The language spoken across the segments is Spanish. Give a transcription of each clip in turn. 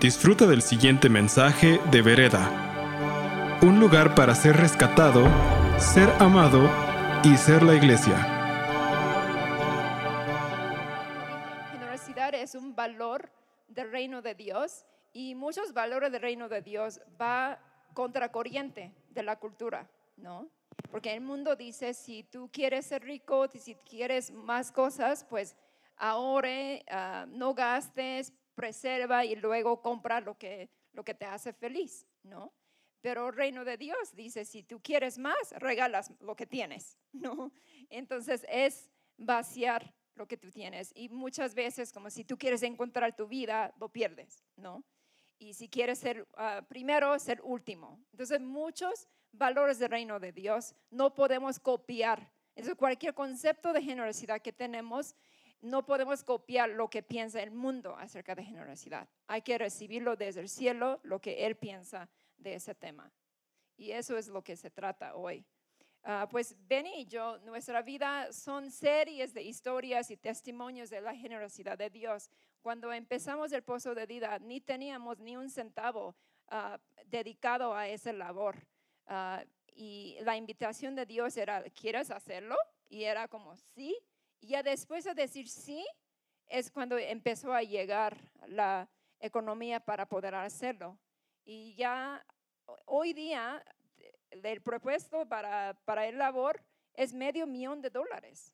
Disfruta del siguiente mensaje de Vereda. Un lugar para ser rescatado, ser amado y ser la iglesia. Generosidad es un valor del reino de Dios y muchos valores del reino de Dios va contracorriente de la cultura, ¿no? Porque el mundo dice, si tú quieres ser rico, si quieres más cosas, pues ahorre, ah, no gastes, preserva y luego compra lo que, lo que te hace feliz, ¿no? Pero el reino de Dios dice, si tú quieres más, regalas lo que tienes, ¿no? Entonces es vaciar lo que tú tienes. Y muchas veces, como si tú quieres encontrar tu vida, lo pierdes, ¿no? Y si quieres ser ah, primero, ser último. Entonces muchos valores del reino de Dios no podemos copiar. Entonces cualquier concepto de generosidad que tenemos no podemos copiar lo que piensa el mundo acerca de generosidad. Hay que recibirlo desde el cielo, lo que Él piensa de ese tema. Y eso es lo que se trata hoy. Ah, pues Benny y yo, nuestra vida son series de historias y testimonios de la generosidad de Dios. Cuando empezamos el pozo de vida, ni teníamos ni un centavo ah, dedicado a esa labor. Ah, y la invitación de Dios era, ¿quieres hacerlo? Y era como, sí, y ya después de decir sí, es cuando empezó a llegar la economía para poder hacerlo. Y ya hoy día el propuesto para, para el labor es medio millón de dólares.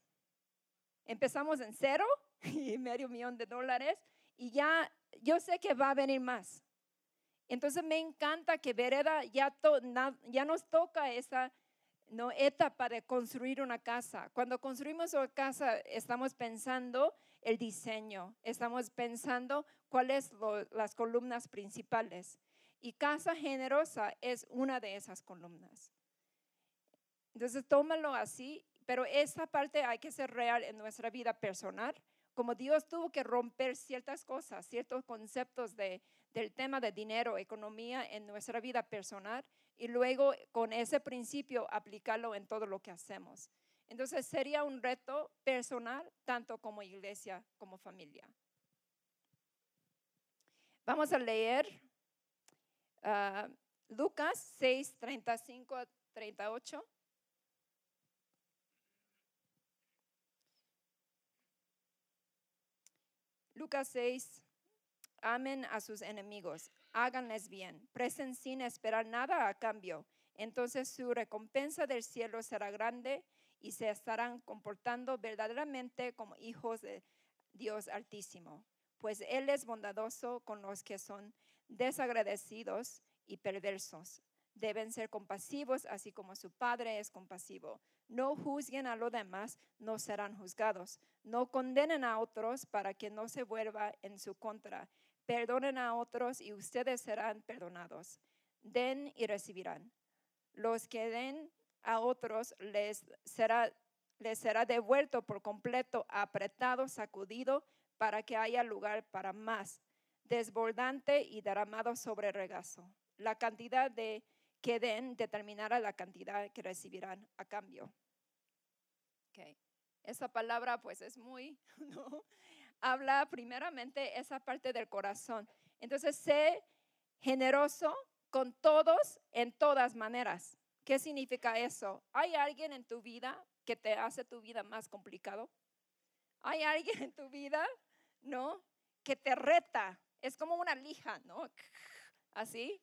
Empezamos en cero y medio millón de dólares y ya yo sé que va a venir más. Entonces me encanta que Vereda ya, ya nos toca esa ¿no? etapa de construir una casa. Cuando construimos una casa, estamos pensando el diseño, estamos pensando cuáles son las columnas principales. Y casa generosa es una de esas columnas. Entonces, tómalo así, pero esa parte hay que ser real en nuestra vida personal. Como Dios tuvo que romper ciertas cosas, ciertos conceptos de, del tema de dinero, economía en nuestra vida personal, y luego con ese principio aplicarlo en todo lo que hacemos. Entonces sería un reto personal, tanto como iglesia como familia. Vamos a leer uh, Lucas 6, 35 a 38. Lucas 6, amen a sus enemigos, háganles bien, presten sin esperar nada a cambio. Entonces su recompensa del cielo será grande y se estarán comportando verdaderamente como hijos de Dios Altísimo, pues Él es bondadoso con los que son desagradecidos y perversos. Deben ser compasivos, así como su Padre es compasivo. No juzguen a los demás, no serán juzgados. No condenen a otros para que no se vuelva en su contra. Perdonen a otros y ustedes serán perdonados. Den y recibirán. Los que den a otros les será, les será devuelto por completo, apretado, sacudido, para que haya lugar para más, desbordante y derramado sobre regazo. La cantidad de que den determinará la cantidad que recibirán a cambio. Okay. Esa palabra pues es muy, ¿no? Habla primeramente esa parte del corazón. Entonces, sé generoso con todos en todas maneras. ¿Qué significa eso? ¿Hay alguien en tu vida que te hace tu vida más complicado? ¿Hay alguien en tu vida, no? Que te reta. Es como una lija, ¿no? Así.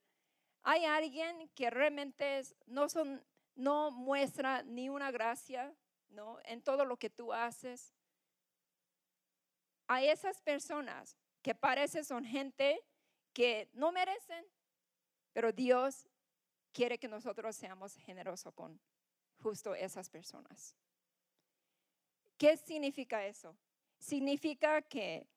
¿Hay alguien que realmente no, son, no muestra ni una gracia, ¿no? En todo lo que tú haces a esas personas que parece son gente que no merecen, pero Dios quiere que nosotros seamos generosos con justo esas personas. ¿Qué significa eso? Significa que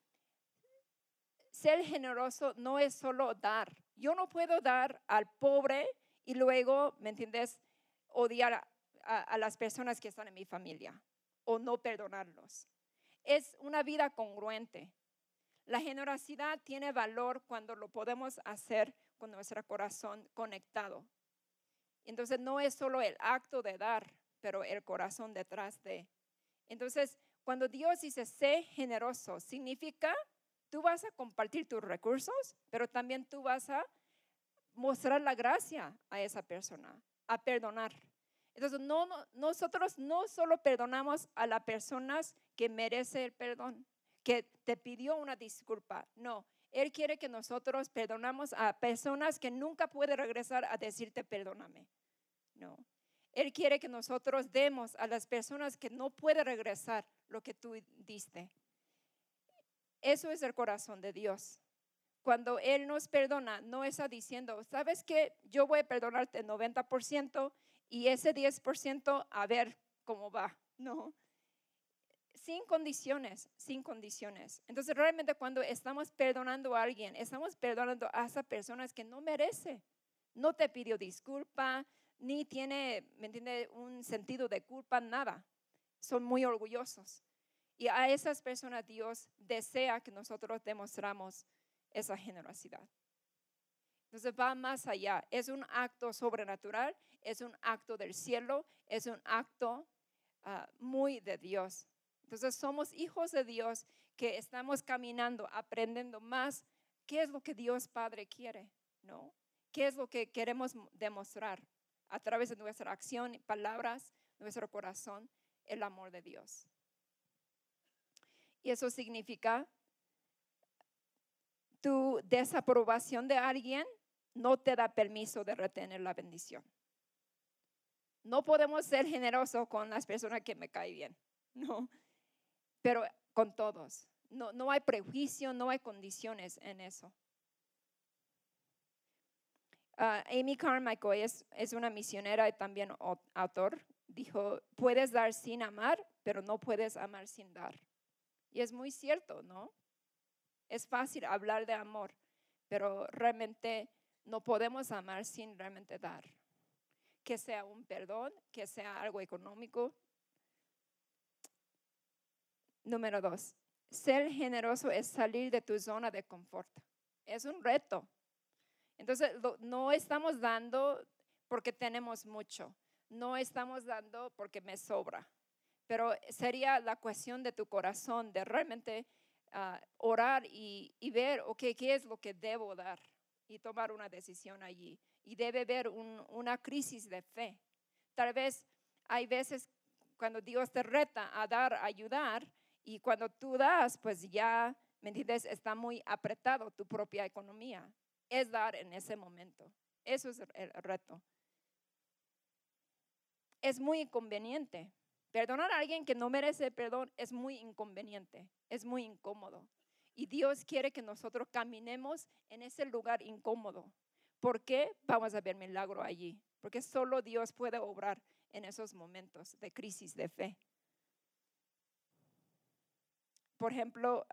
ser generoso no es solo dar. Yo no puedo dar al pobre y luego, ¿me entiendes? Odiar a, a las personas que están en mi familia o no perdonarlos es una vida congruente. La generosidad tiene valor cuando lo podemos hacer con nuestro corazón conectado. Entonces no es solo el acto de dar, pero el corazón detrás de. Entonces, cuando Dios dice sé generoso, significa tú vas a compartir tus recursos, pero también tú vas a mostrar la gracia a esa persona, a perdonar. Entonces, no, nosotros no solo perdonamos a las personas que merece el perdón, que te pidió una disculpa, no. Él quiere que nosotros perdonamos a personas que nunca puede regresar a decirte perdóname. No. Él quiere que nosotros demos a las personas que no puede regresar lo que tú diste. Eso es el corazón de Dios. Cuando Él nos perdona, no está diciendo, ¿sabes qué? Yo voy a perdonarte el 90% y ese 10% a ver cómo va. No. Sin condiciones, sin condiciones. Entonces, realmente cuando estamos perdonando a alguien, estamos perdonando a esas personas que no merece. No te pidió disculpa, ni tiene, ¿me entiende?, un sentido de culpa, nada. Son muy orgullosos. Y a esas personas Dios desea que nosotros demostramos esa generosidad. Entonces va más allá. Es un acto sobrenatural, es un acto del cielo, es un acto ah, muy de Dios. Entonces somos hijos de Dios que estamos caminando, aprendiendo más qué es lo que Dios Padre quiere, ¿no? ¿Qué es lo que queremos demostrar a través de nuestra acción, palabras, nuestro corazón, el amor de Dios? Y eso significa tu desaprobación de alguien no te da permiso de retener la bendición. No podemos ser generosos con las personas que me caen bien, no, pero con todos. No, no hay prejuicio, no hay condiciones en eso. Ah, Amy Carmichael es, es una misionera y también autor. Dijo, puedes dar sin amar, pero no puedes amar sin dar. Y es muy cierto, ¿no? Es fácil hablar de amor, pero realmente no podemos amar sin realmente dar. Que sea un perdón, que sea algo económico. Número dos, ser generoso es salir de tu zona de confort. Es un reto. Entonces, no estamos dando porque tenemos mucho. No estamos dando porque me sobra. Pero sería la cuestión de tu corazón, de realmente ah, orar y, ver, ok, ¿qué es lo que debo dar? Y tomar una decisión allí. Y debe haber una crisis de fe. Tal vez hay veces cuando Dios te reta a dar, a ayudar, y cuando tú das, pues ya, ¿me entiendes? Está muy apretado tu propia economía. Es dar en ese momento. Eso es el reto. Es muy inconveniente Perdonar a alguien que no merece perdón es muy inconveniente, es muy incómodo. Y Dios quiere que nosotros caminemos en ese lugar incómodo. ¿Por qué? Vamos a ver milagro allí. Porque solo Dios puede obrar en esos momentos de crisis de fe. Por ejemplo,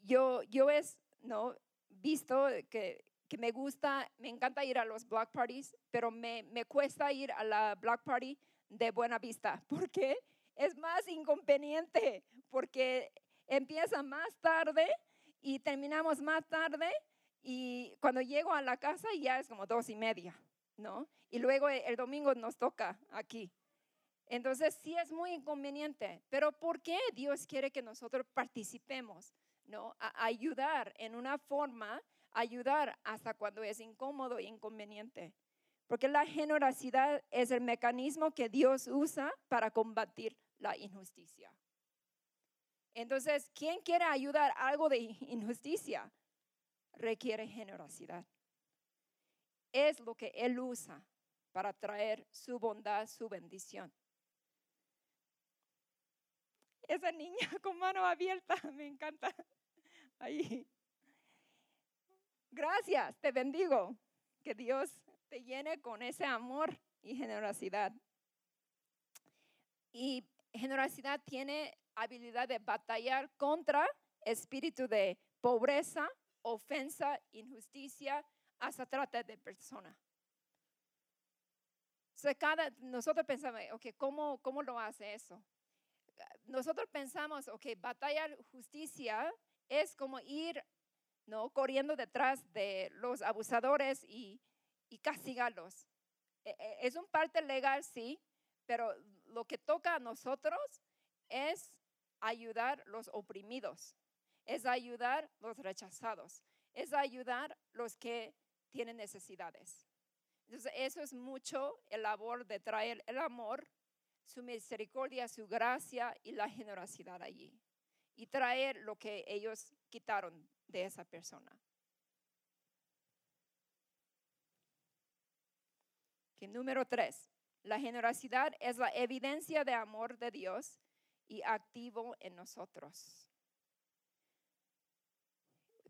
yo, yo he ¿no? visto que que me gusta, me encanta ir a los block parties, pero me, me cuesta ir a la block party de Buena Vista. porque Es más inconveniente, porque empieza más tarde y terminamos más tarde y cuando llego a la casa ya es como dos y media, ¿no? Y luego el domingo nos toca aquí. Entonces sí es muy inconveniente, pero ¿por qué Dios quiere que nosotros participemos, ¿no? A ayudar en una forma ayudar hasta cuando es incómodo e inconveniente. Porque la generosidad es el mecanismo que Dios usa para combatir la injusticia. Entonces, ¿quién quiere ayudar algo de injusticia? Requiere generosidad. Es lo que Él usa para traer su bondad, su bendición. Esa niña con mano abierta, me encanta. Ahí. Gracias, te bendigo. Que Dios te llene con ese amor y generosidad. Y generosidad tiene habilidad de batallar contra espíritu de pobreza, ofensa, injusticia, hasta trata de persona. cada, nosotros pensamos, ok, ¿cómo, ¿cómo lo hace eso? Nosotros pensamos, ok, batallar justicia es como ir ¿no? Corriendo detrás de los abusadores y, y castigarlos. E, e, es un parte legal, sí, pero lo que toca a nosotros es ayudar los oprimidos, es ayudar los rechazados, es ayudar los que tienen necesidades. Entonces, eso es mucho el labor de traer el amor, su misericordia, su gracia y la generosidad allí. Y traer lo que ellos quitaron de esa persona. Número tres, la generosidad es la evidencia de amor de Dios y activo en nosotros.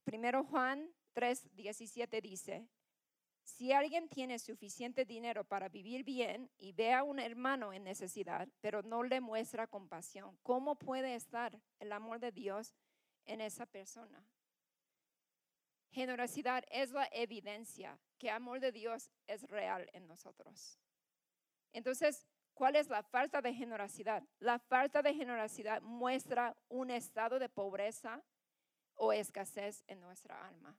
Primero Juan 3, 17 dice, si alguien tiene suficiente dinero para vivir bien y ve a un hermano en necesidad, pero no le muestra compasión, ¿cómo puede estar el amor de Dios en esa persona? Generosidad es la evidencia que el amor de Dios es real en nosotros. Entonces, ¿cuál es la falta de generosidad? La falta de generosidad muestra un estado de pobreza o escasez en nuestra alma.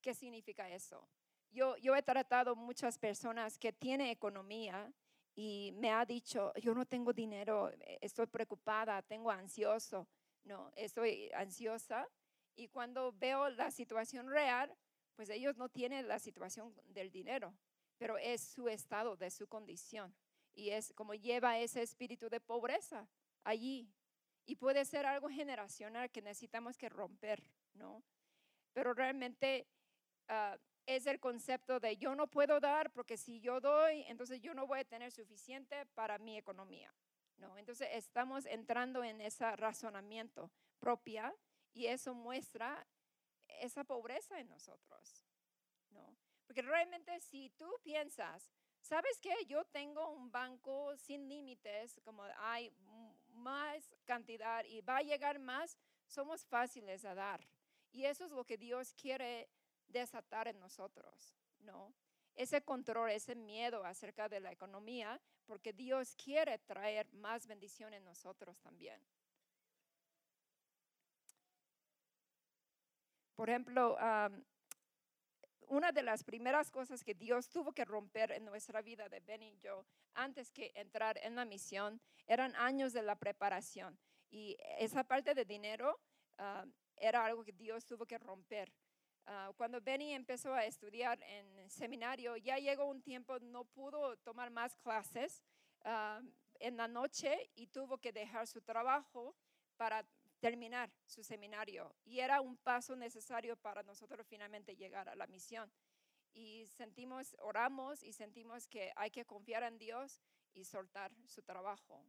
¿Qué significa eso? Yo, yo he tratado muchas personas que tienen economía y me ha dicho, yo no tengo dinero, estoy preocupada, tengo ansioso, no, estoy ansiosa. Y cuando veo la situación real, pues ellos no tienen la situación del dinero, pero es su estado, de su condición. Y es como lleva ese espíritu de pobreza allí. Y puede ser algo generacional que necesitamos que romper, ¿no? Pero realmente Ah, es el concepto de yo no puedo dar porque si yo doy, entonces yo no voy a tener suficiente para mi economía. ¿no? Entonces estamos entrando en ese razonamiento propia y eso muestra esa pobreza en nosotros. ¿no? Porque realmente si tú piensas, ¿sabes qué? Yo tengo un banco sin límites, como hay más cantidad y va a llegar más, somos fáciles a dar. Y eso es lo que Dios quiere desatar en nosotros, ¿no? Ese control, ese miedo acerca de la economía, porque Dios quiere traer más bendición en nosotros también. Por ejemplo, una de las primeras cosas que Dios tuvo que romper en nuestra vida de Ben y yo antes que entrar en la misión eran años de la preparación. Y esa parte de dinero era algo que Dios tuvo que romper Ah, cuando Benny empezó a estudiar en seminario, ya llegó un tiempo, no pudo tomar más clases ah, en la noche y tuvo que dejar su trabajo para terminar su seminario. Y era un paso necesario para nosotros finalmente llegar a la misión. Y sentimos, oramos y sentimos que hay que confiar en Dios y soltar su trabajo.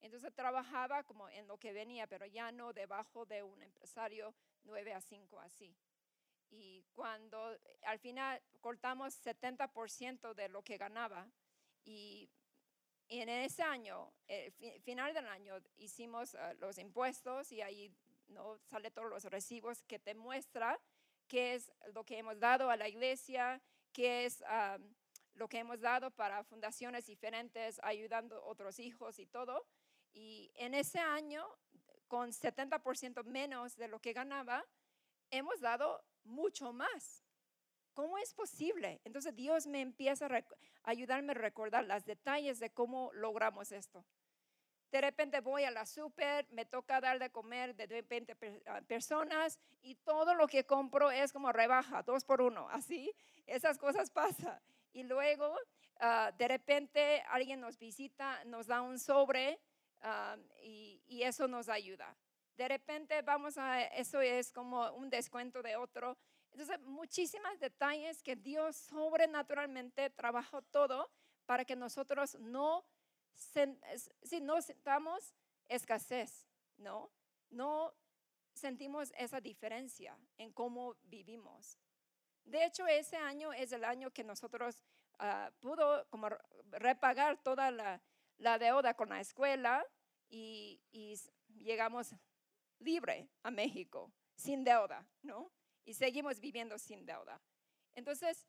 Entonces trabajaba como en lo que venía, pero ya no debajo de un empresario 9 a 5 así. Y cuando al final cortamos 70% de lo que ganaba y, en ese año, el final del año, hicimos ah, los impuestos y ahí no sale todos los recibos que te muestra qué es lo que hemos dado a la iglesia, qué es ah, lo que hemos dado para fundaciones diferentes, ayudando a otros hijos y todo. Y en ese año, con 70% menos de lo que ganaba, hemos dado mucho más. ¿Cómo es posible? Entonces Dios me empieza a ayudarme a recordar los detalles de cómo logramos esto. De repente voy a la super, me toca dar de comer de 20 ah, personas y todo lo que compro es como rebaja, dos por uno, así. Esas cosas pasan. Y luego, ah, de repente, alguien nos visita, nos da un sobre ah, y, y eso nos ayuda. De repente vamos a, eso es como un descuento de otro. Entonces, muchísimos detalles que Dios sobrenaturalmente trabajó todo para que nosotros no, si no sentamos escasez, ¿no? No sentimos esa diferencia en cómo vivimos. De hecho, ese año es el año que nosotros uh, pudo como repagar toda la, la, deuda con la escuela y, y llegamos libre a México, sin deuda, ¿no? Y seguimos viviendo sin deuda. Entonces,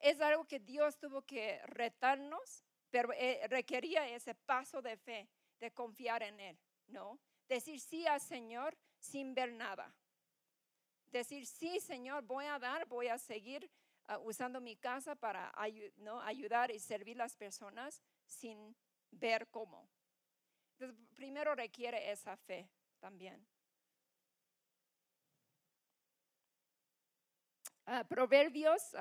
es algo que Dios tuvo que retarnos, pero eh, requería ese paso de fe, de confiar en Él, ¿no? Decir sí al Señor sin ver nada. Decir sí, Señor, voy a dar, voy a seguir ah, usando mi casa para ¿no? ayudar y servir a las personas sin ver cómo. Entonces, primero requiere esa fe también. Ah, Proverbios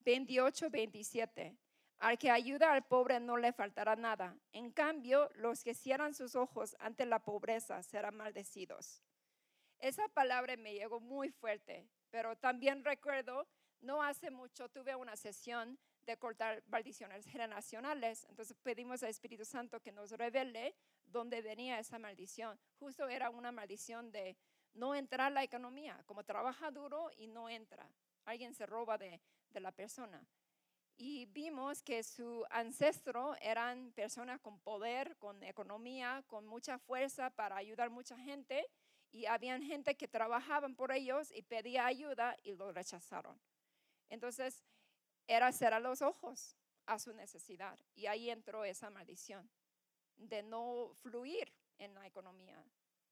28, 27. Al que ayuda al pobre no le faltará nada. En cambio, los que cierran sus ojos ante la pobreza serán maldecidos. Esa palabra me llegó muy fuerte, pero también recuerdo, no hace mucho tuve una sesión de cortar maldiciones generacionales. Entonces pedimos al Espíritu Santo que nos revele dónde venía esa maldición. Justo era una maldición de no entrar la economía, como trabaja duro y no entra. Alguien se roba de, de la persona y vimos que su ancestro eran personas con poder, con economía, con mucha fuerza para ayudar a mucha gente y habían gente que trabajaban por ellos y pedía ayuda y lo rechazaron. Entonces, era cerrar los ojos a su necesidad y ahí entró esa maldición de no fluir en la economía.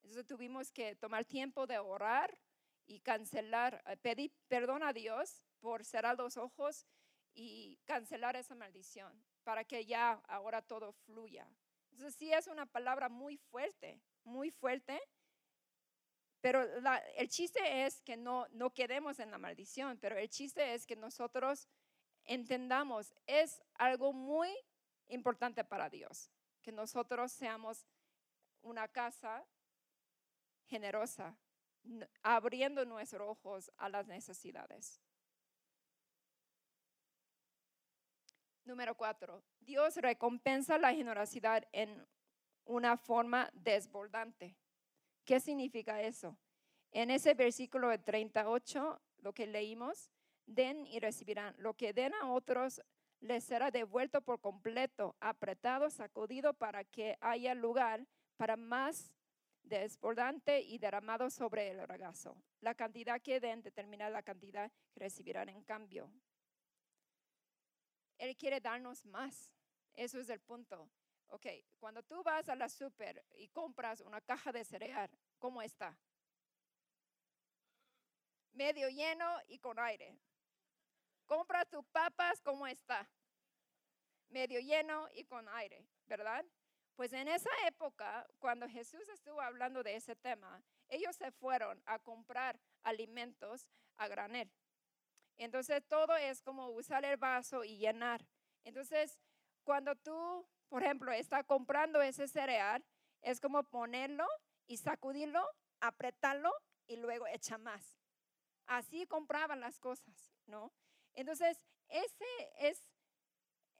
Entonces tuvimos que tomar tiempo de orar y cancelar, eh, pedir perdón a Dios por cerrar los ojos y cancelar esa maldición para que ya ahora todo fluya. Entonces sí es una palabra muy fuerte, muy fuerte, pero el chiste es que no, no quedemos en la maldición, pero el chiste es que nosotros entendamos, es algo muy importante para Dios, que nosotros seamos una casa generosa, abriendo nuestros ojos a las necesidades. Número cuatro, Dios recompensa la generosidad en una forma desbordante. ¿Qué significa eso? En ese versículo de 38, lo que leímos, den y recibirán. Lo que den a otros les será devuelto por completo, apretado, sacudido para que haya lugar para más desbordante y derramado sobre el regazo. La cantidad que den determina la cantidad que recibirán en cambio. Él quiere darnos más. Eso es el punto. Ok, cuando tú vas a la super y compras una caja de cereal, ¿cómo está? Medio lleno y con aire. Compras tus papas, ¿cómo está? Medio lleno y con aire, ¿verdad? Pues en esa época, cuando Jesús estuvo hablando de ese tema, ellos se fueron a comprar alimentos a granel. Entonces todo es como usar el vaso y llenar. Entonces, cuando tú, por ejemplo, estás comprando ese cereal, es como ponerlo y sacudirlo, apretarlo y luego echar más. Así compraban las cosas, ¿no? Entonces, ese es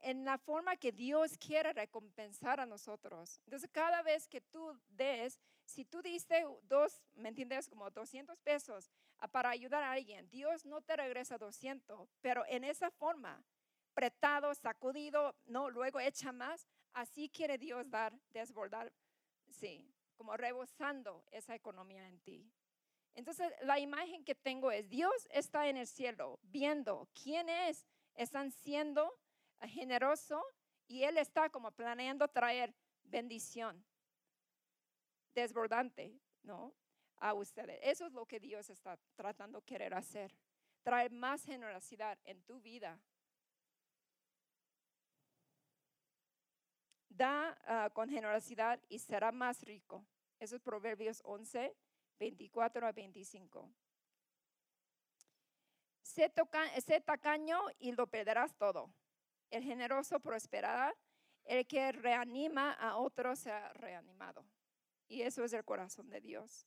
en la forma que Dios quiere recompensar a nosotros. Entonces, cada vez que tú des, si tú diste dos, ¿me entiendes? Como 200 pesos ah, para ayudar a alguien, Dios no te regresa 200, pero en esa forma, apretado, sacudido, no, luego echa más, así quiere Dios dar, desbordar, sí, como rebosando esa economía en ti. Entonces, la imagen que tengo es, Dios está en el cielo viendo quiénes están siendo generoso y Él está como planeando traer bendición desbordante, ¿no? A ustedes. Eso es lo que Dios está tratando de querer hacer. Traer más generosidad en tu vida. Da ah, con generosidad y será más rico. Eso es Proverbios 11, 24 a 25. Sé, sé tacaño y lo perderás todo el generoso prosperará, el que reanima a otro será reanimado. Y eso es el corazón de Dios.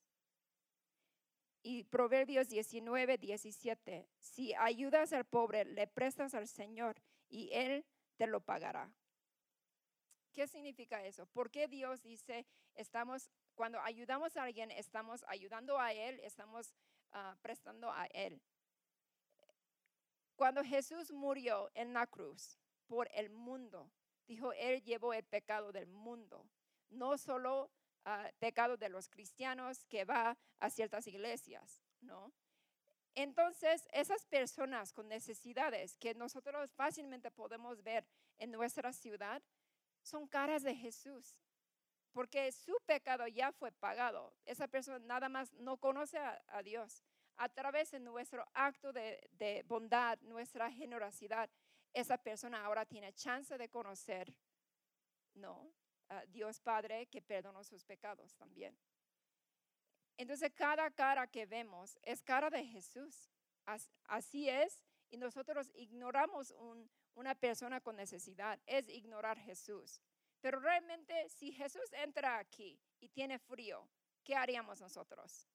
Y Proverbios 19, 17, si ayudas al pobre, le prestas al Señor y Él te lo pagará. ¿Qué significa eso? ¿Por qué Dios dice, estamos, cuando ayudamos a alguien, estamos ayudando a Él, estamos ah, prestando a Él? Cuando Jesús murió en la cruz, por el mundo. Dijo, Él llevó el pecado del mundo, no solo uh, pecado de los cristianos que va a ciertas iglesias, ¿no? Entonces, esas personas con necesidades que nosotros fácilmente podemos ver en nuestra ciudad son caras de Jesús, porque su pecado ya fue pagado. Esa persona nada más no conoce a, Dios. A través de nuestro acto de, de bondad, nuestra generosidad, esa persona ahora tiene chance de conocer, ¿no? ah, Dios Padre que perdonó sus pecados también. Entonces cada cara que vemos es cara de Jesús. Así es, y nosotros ignoramos una persona con necesidad, es ignorar Jesús. Pero realmente si Jesús entra aquí y tiene frío, ¿qué haríamos nosotros?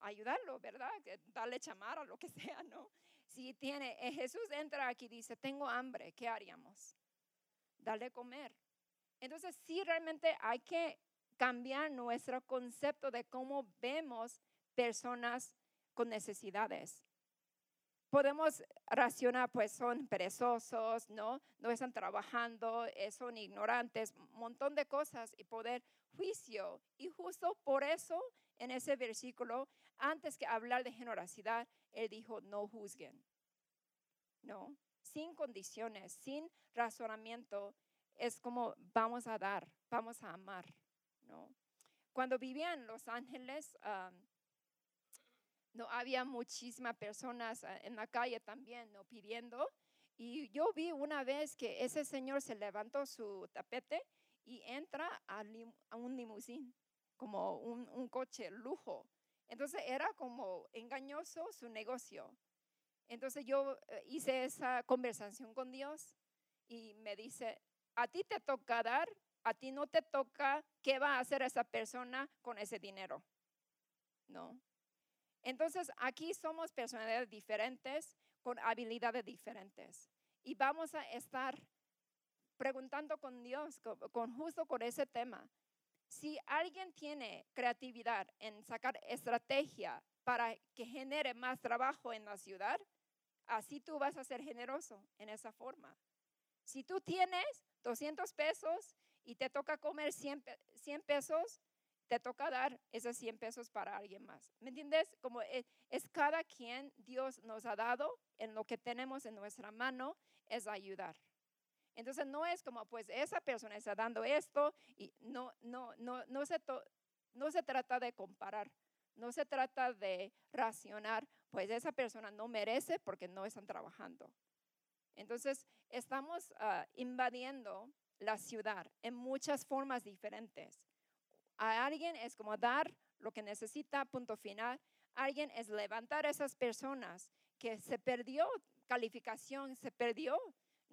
Ayudarlo, ¿verdad? Darle chamara, lo que sea, ¿no? Si tiene, eh, Jesús entra aquí y dice, tengo hambre, ¿qué haríamos? Darle comer. Entonces, sí, realmente hay que cambiar nuestro concepto de cómo vemos personas con necesidades. Podemos racionar, pues son perezosos, ¿no? No están trabajando, eh, son ignorantes, un montón de cosas y poder juicio. Y justo por eso, en ese versículo, antes que hablar de generosidad, él dijo, no juzguen. No, sin condiciones, sin razonamiento, es como vamos a dar, vamos a amar. ¿no? Cuando vivía en Los Ángeles, no había muchísimas personas ah, en la calle también no pidiendo. Y yo vi una vez que ese señor se levantó su tapete y entra a, un limusín, como un, coche lujo. Entonces era como engañoso su negocio. Entonces yo eh, hice esa conversación con Dios y me dice, a ti te toca dar a ti no te toca qué va a hacer esa persona con ese dinero. ¿No? Entonces, aquí somos personalidades diferentes, con habilidades diferentes. Y vamos a estar preguntando con Dios, con, justo con ese tema. Si alguien tiene creatividad en sacar estrategia para que genere más trabajo en la ciudad, así tú vas a ser generoso en esa forma. Si tú tienes 200 pesos y te toca comer 100, pesos, te toca dar esos 100 pesos para alguien más. ¿Me entiendes? Como es, es, cada quien Dios nos ha dado en lo que tenemos en nuestra mano es ayudar. Entonces no es como pues esa persona está dando esto y no, no, no, no, se, no se trata de comparar. No se trata de racionar, pues esa persona no merece porque no están trabajando. Entonces, estamos ah, invadiendo la ciudad en muchas formas diferentes. A alguien es como dar lo que necesita, punto final. alguien es levantar a esas personas que se perdió calificación, se perdió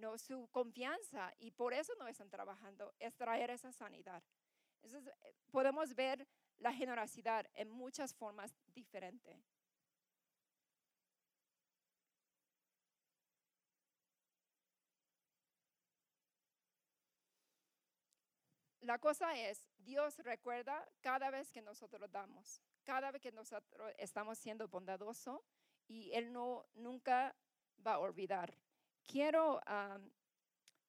¿no? su confianza y por eso no están trabajando, es traer esa sanidad. Entonces, eh, podemos ver la generosidad en muchas formas diferentes. La cosa es, Dios recuerda cada vez que nosotros damos, cada vez que nosotros estamos siendo bondadosos y Él no, nunca va a olvidar. Quiero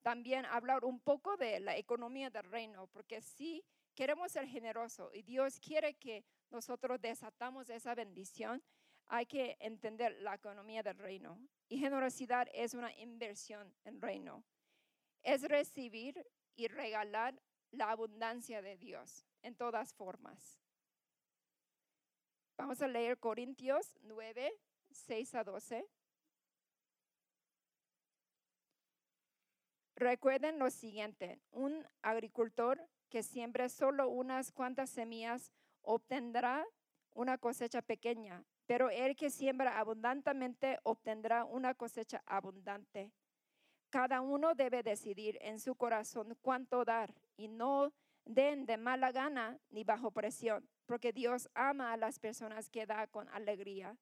también hablar un poco de la economía del reino, porque si queremos ser generosos y Dios quiere que nosotros desatamos esa bendición, hay que entender la economía del reino. Y generosidad es una inversión en reino. Es recibir y regalar la abundancia de Dios en todas formas. Vamos a leer Corintios 9, 6 a 12. Recuerden lo siguiente, un agricultor que siembre solo unas cuantas semillas obtendrá una cosecha pequeña, pero el que siembra abundantemente obtendrá una cosecha abundante. Cada uno debe decidir en su corazón cuánto dar y no den de mala gana ni bajo presión, porque Dios ama a las personas que da con alegría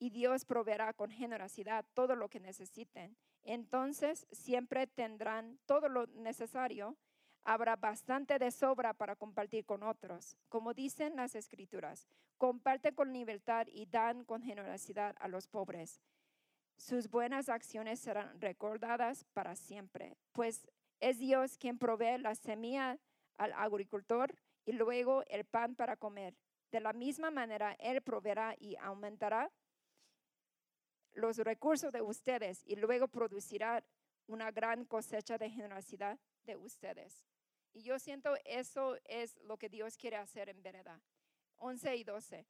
y Dios proveerá con generosidad todo lo que necesiten. Entonces siempre tendrán todo lo necesario. Habrá bastante de sobra para compartir con otros. Como dicen las escrituras, comparte con libertad y dan con generosidad a los pobres sus buenas acciones serán recordadas para siempre, pues es Dios quien provee la semilla al agricultor y luego el pan para comer. De la misma manera, Él proveerá y aumentará los recursos de ustedes y luego producirá una gran cosecha de generosidad de ustedes. Y yo siento eso es lo que Dios quiere hacer en verdad. 11 y 12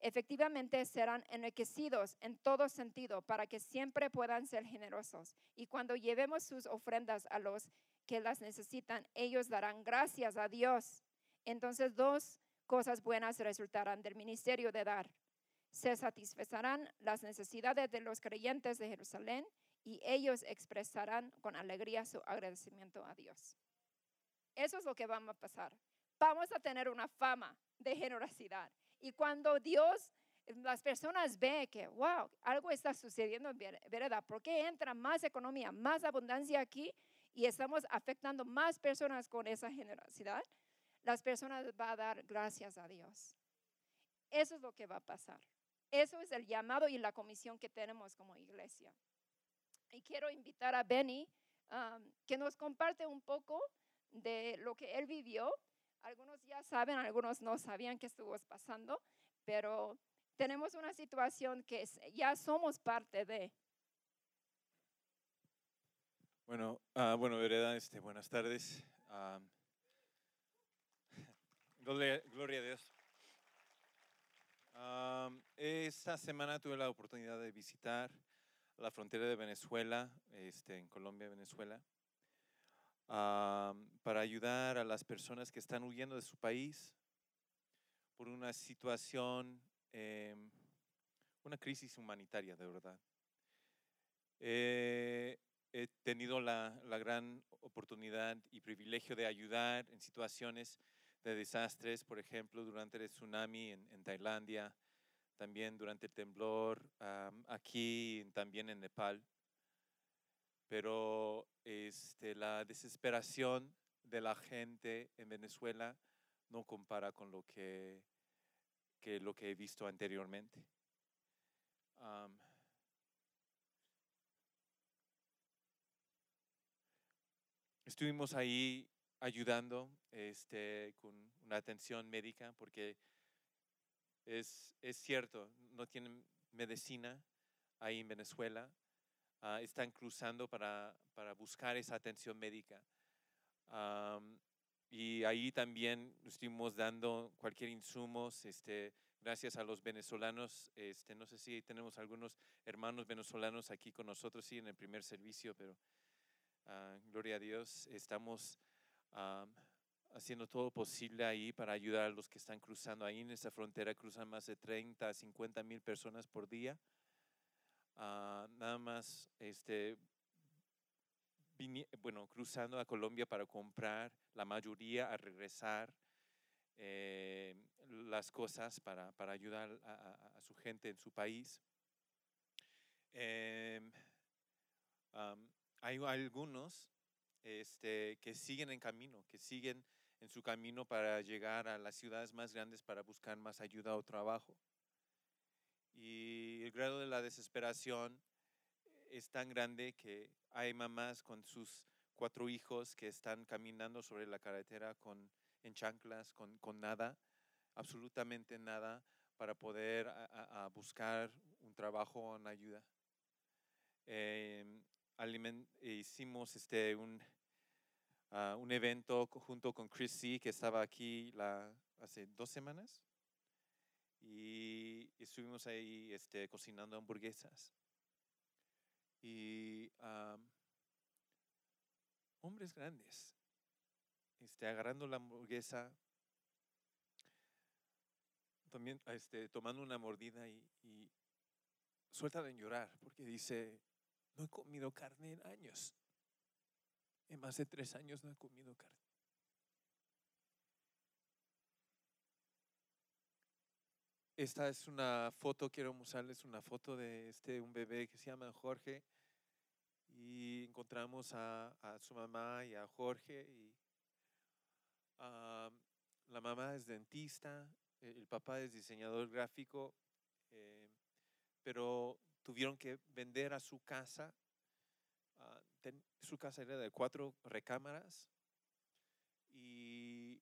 efectivamente serán enriquecidos en todo sentido para que siempre puedan ser generosos. Y cuando llevemos sus ofrendas a los que las necesitan, ellos darán gracias a Dios. Entonces dos cosas buenas resultarán del ministerio de dar. Se satisfacerán las necesidades de los creyentes de Jerusalén y ellos expresarán con alegría su agradecimiento a Dios. Eso es lo que va a pasar. Vamos a tener una fama de generosidad. Y cuando Dios, las personas ven que, wow, algo está sucediendo en verdad, ¿por qué entra más economía, más abundancia aquí y estamos afectando más personas con esa generosidad? Las personas van a dar gracias a Dios. Eso es lo que va a pasar. Eso es el llamado y la comisión que tenemos como iglesia. Y quiero invitar a Benny que nos comparte un poco de lo que él vivió. Algunos ya saben, algunos no sabían que estuvo pasando, pero tenemos una situación que ya somos parte de. Bueno, uh, bueno, Vereda, este, buenas tardes. gloria, a Dios. Esta semana tuve la oportunidad de visitar la frontera de Venezuela, este, en Colombia, Venezuela, para ayudar a las personas que están huyendo de su país por una situación, em, una crisis humanitaria, de verdad. he tenido la, gran oportunidad y privilegio de ayudar en situaciones de desastres, por ejemplo, durante el tsunami en, en Tailandia, también durante el temblor aquí, también en Nepal. Pero este, la desesperación de la gente en Venezuela no compara con lo que, que lo que he visto anteriormente. estuvimos ahí ayudando este, con una atención médica porque es, cierto, no tienen medicina ahí en Venezuela. Ah, están cruzando para, buscar esa atención médica. y ahí también estuvimos dando cualquier insumos, este, gracias a los venezolanos. Este, no sé si tenemos algunos hermanos venezolanos aquí con nosotros, sí, en el primer servicio, pero ah, gloria a Dios, estamos haciendo todo posible ahí para ayudar a los que están cruzando. Ahí en esa frontera cruzan más de 30 a 50 mil personas por día. Ah, nada más, este, bueno, cruzando a Colombia para comprar, la mayoría a regresar eh, las cosas para, para ayudar a, su gente en su país. Em, hay algunos este, que siguen en camino, que siguen en su camino para llegar a las ciudades más grandes para buscar más ayuda o trabajo. Y el grado de la desesperación es tan grande que hay mamás con sus cuatro hijos que están caminando sobre la carretera con, en chanclas, con, con nada, absolutamente nada, para poder buscar un trabajo o una ayuda. Eh, hicimos este, un, un evento junto con Chris C, que estaba aquí la, hace dos semanas. Y estuvimos ahí este, cocinando hamburguesas. Y hombres grandes, este, agarrando la hamburguesa, también este, tomando una mordida y, y sueltan llorar porque dice, no he comido carne en años. En más de tres años no he comido carne. Esta es una foto, quiero mostrarles una foto de este, un bebé que se llama Jorge. Y encontramos a, su mamá y a Jorge. Y, la mamá es dentista, el papá es diseñador gráfico, eh, pero tuvieron que vender a su casa Su casa era de cuatro recámaras y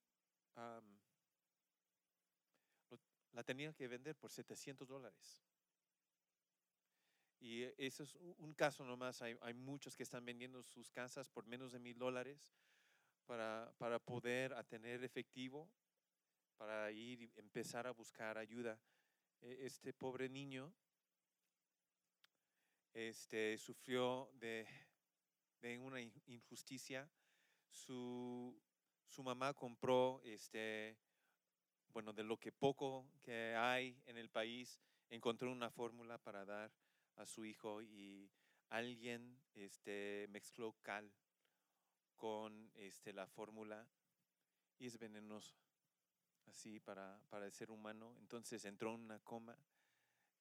la tenía que vender por 700 dólares. Y eso es un caso nomás. Hay, hay muchos que están vendiendo sus casas por menos de mil dólares para, para poder tener efectivo, para ir y empezar a buscar ayuda. E, este pobre niño este, sufrió de, de una injusticia. su, su mamá compró, este, bueno, de lo que poco que hay en el país, encontró una fórmula para dar a su hijo y alguien este, mezcló cal con este, la fórmula y es venenoso así para, para el ser humano. Entonces entró en una coma.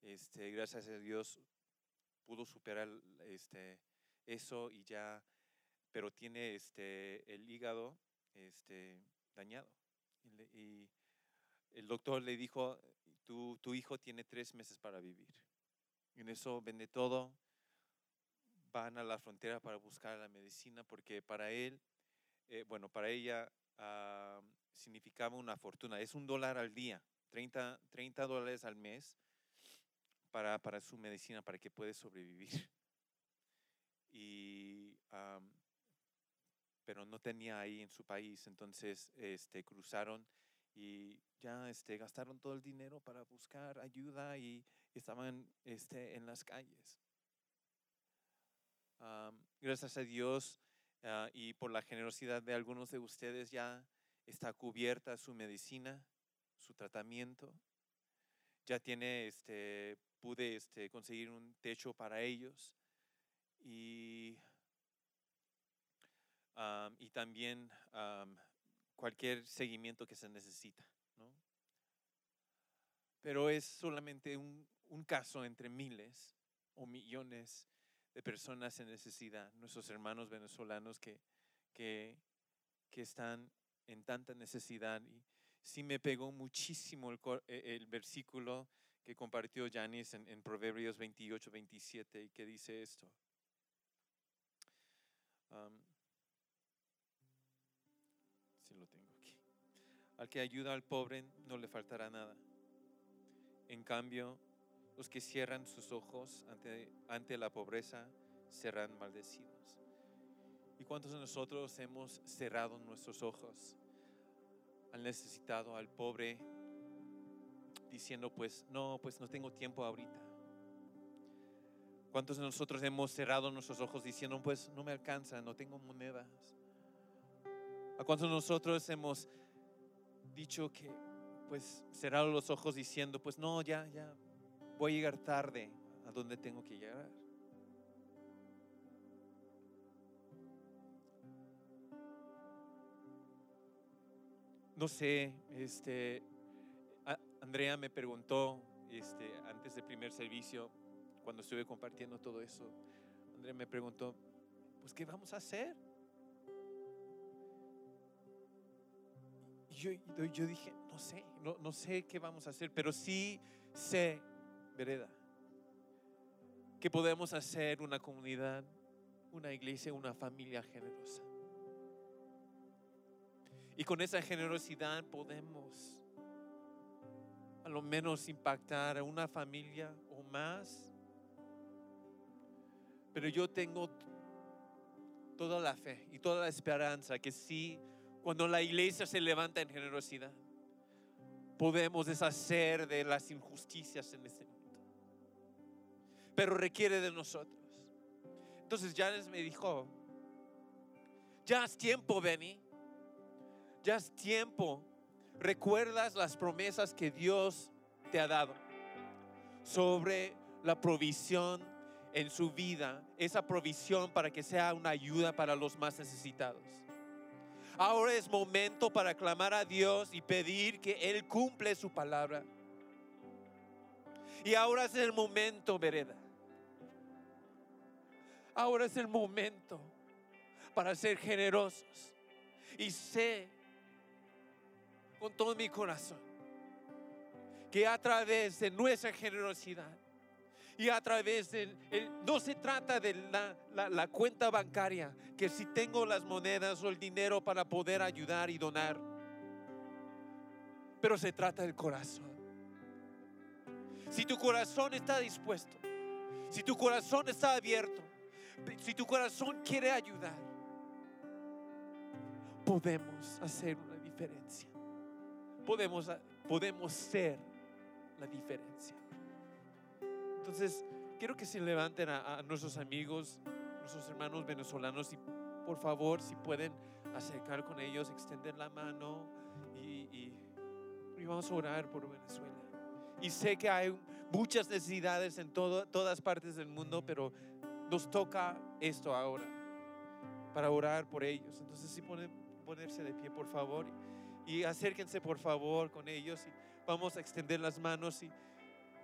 Este, gracias a Dios pudo superar este, eso y ya, pero tiene este, el hígado este, dañado. Y, el doctor le dijo, tu, tu hijo tiene tres meses para vivir. Y en eso vende todo, van a la frontera para buscar la medicina porque para él, eh, bueno, para ella ah, significaba una fortuna. Es un dólar al día, 30, 30 dólares al mes para, para, su medicina, para que pueda sobrevivir. Y, pero no tenía ahí en su país, entonces este, cruzaron y ya este, gastaron todo el dinero para buscar ayuda y estaban este, en las calles. gracias a Dios ah, y por la generosidad de algunos de ustedes ya está cubierta su medicina, su tratamiento. Ya tiene, este, pude este, conseguir un techo para ellos y, y también cualquier seguimiento que se necesita. Pero es solamente un, caso entre miles o millones de personas en necesidad, nuestros hermanos venezolanos que, que, que están en tanta necesidad. Y sí me pegó muchísimo el, e, el versículo que compartió Janice en, en, Proverbios 28, 27 y que dice esto. Sí lo tengo aquí. Al que ayuda al pobre no le faltará nada. En cambio, los que cierran sus ojos ante, ante la pobreza serán maldecidos. ¿Y cuántos de nosotros hemos cerrado nuestros ojos al necesitado, al pobre, diciendo, pues no, pues no tengo tiempo ahorita? ¿Cuántos de nosotros hemos cerrado nuestros ojos diciendo, pues no me alcanza, no tengo monedas? ¿A cuántos de nosotros hemos dicho que, pues, cerrado los ojos diciendo, pues no, ya, ya, voy a llegar tarde a donde tengo que llegar? no sé, este, Andrea me preguntó este, antes del primer servicio, cuando estuve compartiendo todo eso, Andrea me preguntó, pues, ¿qué vamos a hacer? Y yo, yo dije, no sé, no, no sé qué vamos a hacer, pero sí sé, vereda, que podemos hacer una comunidad, una iglesia, una familia generosa. Y con esa generosidad podemos a lo menos impactar a una familia o más. Pero yo tengo toda la fe y toda la esperanza que sí, cuando la iglesia se levanta en generosidad, podemos deshacer de las injusticias en este mundo. Pero requiere de nosotros. Entonces Janes me dijo, ya es tiempo, Benny ya es tiempo. Recuerdas las promesas que Dios te ha dado sobre la provisión en su vida, esa provisión para que sea una ayuda para los más necesitados. Ahora es momento para clamar a Dios y pedir que Él cumple su palabra. Y ahora es el momento, vereda. Ahora es el momento para ser generosos. Y sé con todo mi corazón que a través de nuestra generosidad y a través de, no se trata de la, la cuenta bancaria, que si tengo las monedas o el dinero para poder ayudar y donar, pero se trata del corazón. Si tu corazón está dispuesto, si tu corazón está abierto, si tu corazón quiere ayudar, podemos hacer una diferencia podemos, podemos ser la diferencia. Entonces, quiero que se levanten a, nuestros amigos, nuestros hermanos venezolanos y por favor, si pueden acercar con ellos, extender la mano y, y- y vamos a orar por Venezuela. Y sé que hay muchas necesidades en todo- todas partes del mundo, pero nos toca esto ahora para orar por ellos. Entonces, sí, pone- ponerse de pie, por favor, y acérquense, por favor, con ellos. Y vamos a extender las manos y,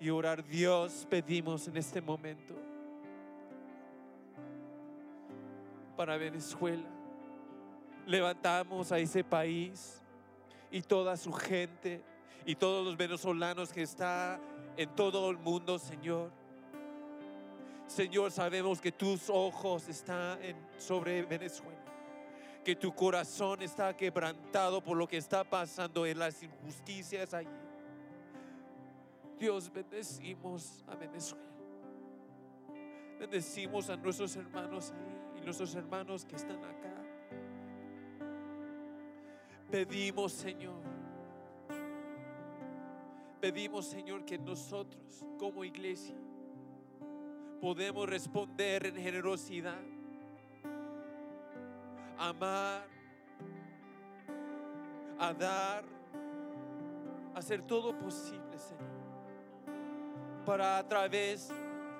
y orar. Dios, pedimos en este momento para Venezuela. Levantamos a ese país y toda su gente y todos los venezolanos que está en todo el mundo, Señor. Señor, sabemos que tus ojos están sobre Venezuela, que tu corazón está quebrantado por lo que está pasando en las injusticias allí. Dios, bendecimos a Venezuela. Bendecimos a nuestros hermanos ahí y nuestros hermanos que están acá. Pedimos, Señor. Pedimos, Señor, que nosotros como iglesia podemos responder en generosidad, amar, a dar, hacer todo posible, Señor, para a través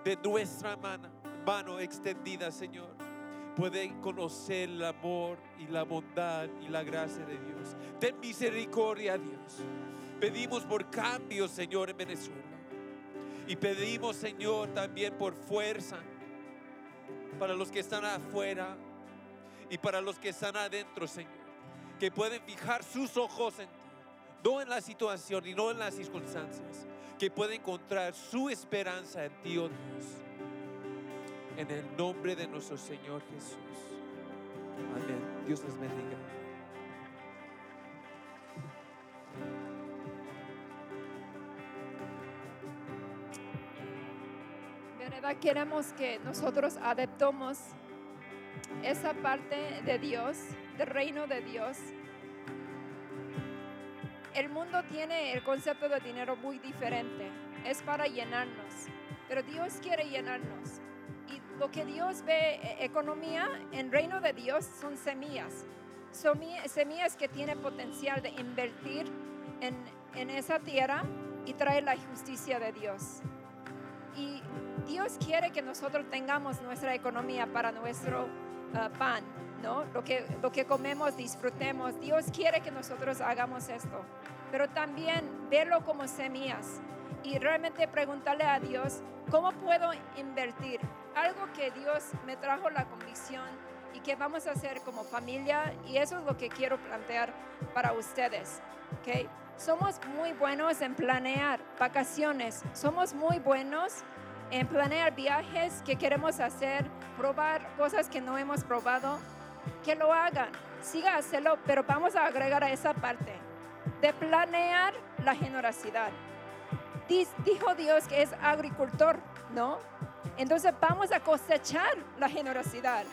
de nuestra mano, mano extendida, Señor, pueden conocer el amor y la bondad y la gracia de Dios. Ten misericordia, Dios. Pedimos por cambio, Señor, en Venezuela. Y pedimos, Señor, también por fuerza para los que están afuera y para los que están adentro, Señor. Que pueden fijar sus ojos en ti, no en la situación y no en las circunstancias. Que pueden encontrar su esperanza en ti, oh Dios. En el nombre de nuestro Señor Jesús. Amén. Dios les bendiga. ¿Verdad? Queremos que nosotros adoptemos esa parte de Dios, del reino de Dios. El mundo tiene el concepto de dinero muy diferente. Es para llenarnos. Pero Dios quiere llenarnos. Y lo que Dios ve, eh, economía en reino de Dios son semillas. Somi- Semillas que tienen potencial de invertir en, en esa tierra y traer la justicia de Dios. Y Dios quiere que nosotros tengamos nuestra economía para nuestro ah, pan, ¿no? Lo que, lo que comemos, disfrutemos. Dios quiere que nosotros hagamos esto, pero también verlo como semillas y realmente preguntarle a Dios, ¿cómo puedo invertir? Algo que Dios me trajo la convicción y que vamos a hacer como familia y eso es lo que quiero plantear para ustedes, ¿ok? Somos muy buenos en planear vacaciones, somos muy buenos en planear viajes que queremos hacer, probar cosas que no hemos probado, que lo hagan, siga hacerlo, pero vamos a agregar a esa parte de planear la generosidad. Dijo Dios que es agricultor, ¿no? Entonces vamos a cosechar la generosidad.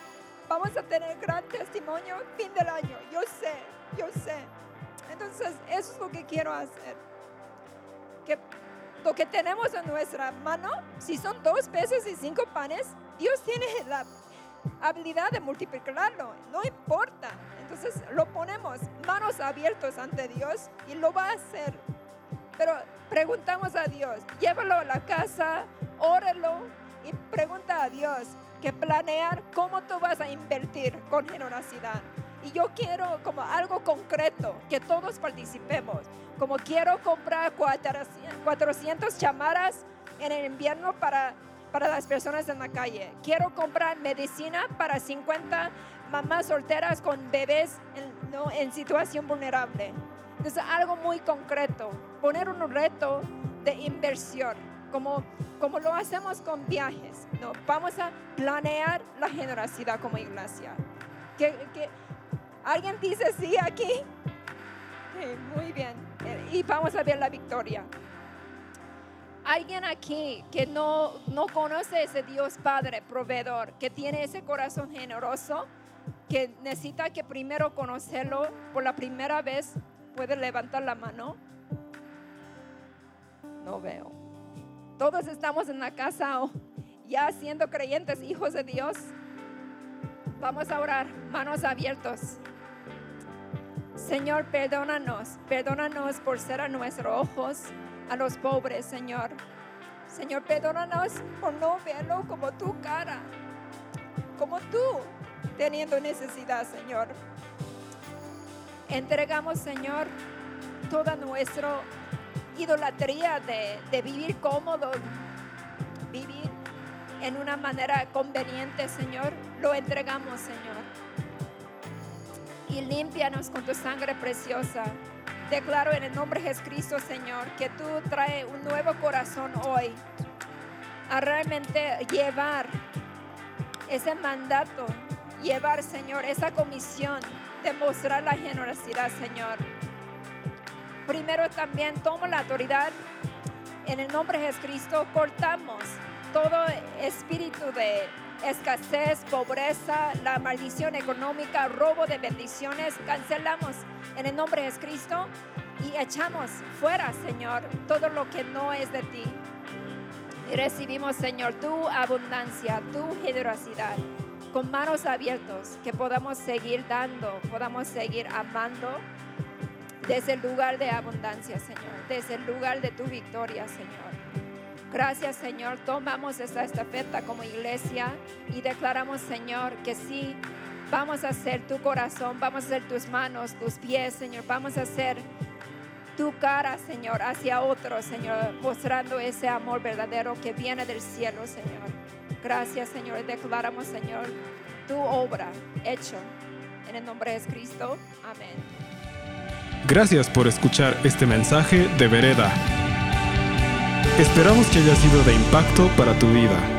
Vamos a tener gran testimonio fin del año. Yo sé, yo sé. Entonces eso es lo que quiero hacer. Que lo que tenemos en nuestra mano, si son dos peces y cinco panes, Dios tiene la habilidad de multiplicarlo, no importa. Entonces lo ponemos manos abiertas ante Dios y lo va a hacer. Pero preguntamos a Dios, llévalo a la casa, órelo y pregunta a Dios que planear cómo tú vas a invertir con generosidad. Y yo quiero como algo concreto, que todos participemos. Como quiero comprar 400 400 chamaras en el invierno para, para las personas en la calle. Quiero comprar medicina para 50 mamás solteras con bebés en, ¿no? en situación vulnerable. Entonces, algo muy concreto, poner un reto de inversión, como, como lo hacemos con viajes. ¿no? Vamos a planear la generosidad como iglesia. Que, ¿Alguien dice sí aquí? Sí, muy bien. Y vamos a ver la victoria. Alguien aquí que no, no conoce ese Dios Padre, proveedor, que tiene ese corazón generoso, que necesita que primero conocerlo por la primera vez, puede levantar la mano. No veo. Todos estamos en la casa ya siendo creyentes, hijos de Dios. Vamos a orar, manos abiertas. Señor, perdónanos, perdónanos por ser a nuestros ojos, a los pobres, Señor. Señor, perdónanos por no verlo como tu cara, como tú, teniendo necesidad, Señor. Entregamos, Señor, toda nuestra idolatría de, de vivir cómodo, vivir en una manera conveniente, Señor. Lo entregamos, Señor. Y límpianos con tu sangre preciosa. Declaro en el nombre de Jesucristo, Señor, que tú traes un nuevo corazón hoy a realmente llevar ese mandato, llevar, Señor, esa comisión de mostrar la generosidad, Señor. Primero también tomo la autoridad en el nombre de Jesucristo, cortamos todo espíritu de escasez, pobreza, la maldición económica, robo de bendiciones, cancelamos en el nombre de Jesucristo y echamos fuera, Señor, todo lo que no es de ti. Y recibimos, Señor, tu abundancia, tu generosidad, con manos abiertas, que podamos seguir dando, podamos seguir amando desde el lugar de abundancia, Señor, desde el lugar de tu victoria, Señor. Gracias, Señor. Tomamos esta estafeta como iglesia y declaramos, Señor, que sí, vamos a hacer tu corazón, vamos a hacer tus manos, tus pies, Señor. Vamos a hacer tu cara, Señor, hacia otros, Señor, mostrando ese amor verdadero que viene del cielo, Señor. Gracias, Señor. Declaramos, Señor, tu obra hecho. En el nombre de Cristo. Amén. Gracias por escuchar este mensaje de Vereda. Esperamos que haya sido de impacto para tu vida.